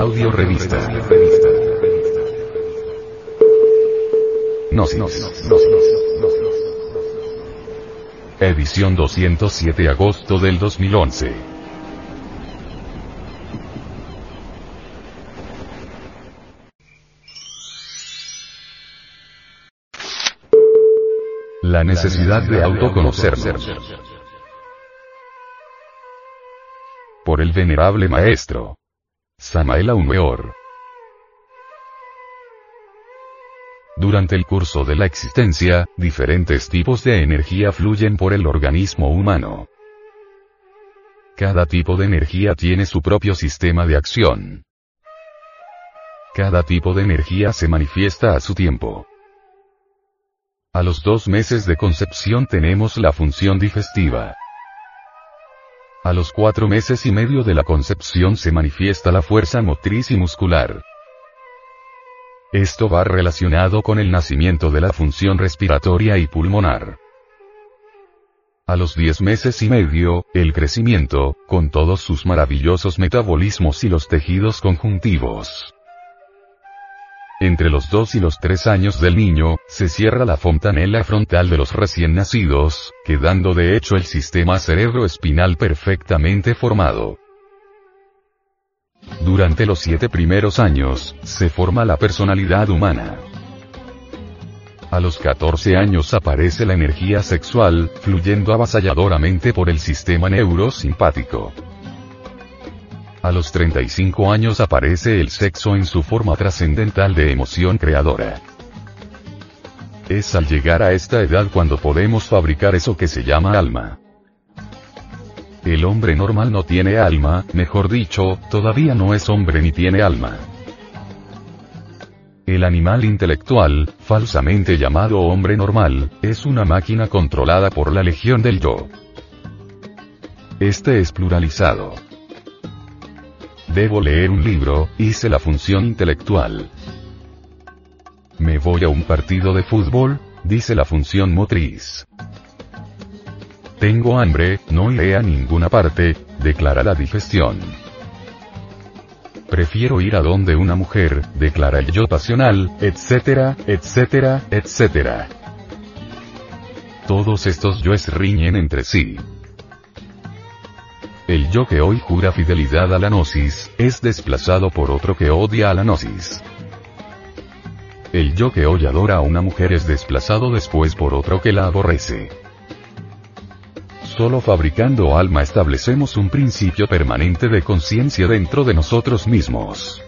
Audio revista. Gnosis. Edición 207 agosto del 2011. La necesidad de autoconocernos. Por el venerable maestro. Samael Aumeor. Durante el curso de la existencia, diferentes tipos de energía fluyen por el organismo humano. Cada tipo de energía tiene su propio sistema de acción. Cada tipo de energía se manifiesta a su tiempo. A los dos meses de concepción tenemos la función digestiva. A los cuatro meses y medio de la concepción se manifiesta la fuerza motriz y muscular. Esto va relacionado con el nacimiento de la función respiratoria y pulmonar. A los 10 meses y medio, el crecimiento, con todos sus maravillosos metabolismos y los tejidos conjuntivos. Entre los 2 y los 3 años del niño, se cierra la fontanela frontal de los recién nacidos, quedando de hecho el sistema cerebroespinal perfectamente formado. Durante los siete primeros años, se forma la personalidad humana. A los 14 años aparece la energía sexual, fluyendo avasalladoramente por el sistema neurosimpático. A los 35 años aparece el sexo en su forma trascendental de emoción creadora. Es al llegar a esta edad cuando podemos fabricar eso que se llama alma. El hombre normal no tiene alma, mejor dicho, todavía no es hombre ni tiene alma. El animal intelectual, falsamente llamado hombre normal, es una máquina controlada por la legión del yo. Este es pluralizado. Debo leer un libro, hice la función intelectual. Me voy a un partido de fútbol, dice la función motriz. Tengo hambre, no iré a ninguna parte, declara la digestión. Prefiero ir a donde una mujer, declara el yo pasional, etcétera, etcétera, etcétera. Todos estos yoes riñen entre sí. El yo que hoy jura fidelidad a la gnosis, es desplazado por otro que odia a la gnosis. El yo que hoy adora a una mujer es desplazado después por otro que la aborrece. Solo fabricando alma establecemos un principio permanente de conciencia dentro de nosotros mismos.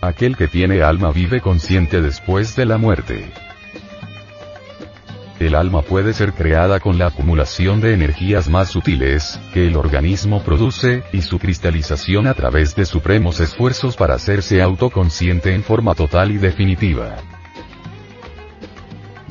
Aquel que tiene alma vive consciente después de la muerte. El alma puede ser creada con la acumulación de energías más sutiles, que el organismo produce, y su cristalización a través de supremos esfuerzos para hacerse autoconsciente en forma total y definitiva.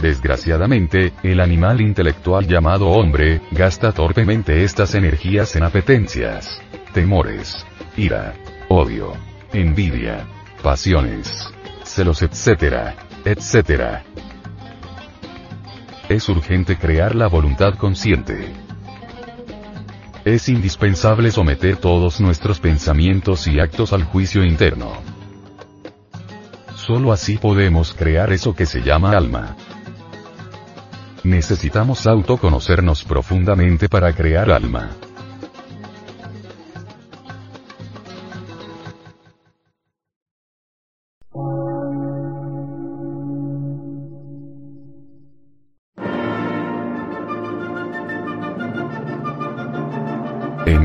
Desgraciadamente, el animal intelectual llamado hombre, gasta torpemente estas energías en apetencias, temores, ira, odio, envidia, pasiones, celos, etc., etc. Es urgente crear la voluntad consciente. Es indispensable someter todos nuestros pensamientos y actos al juicio interno. Solo así podemos crear eso que se llama alma. Necesitamos autoconocernos profundamente para crear alma.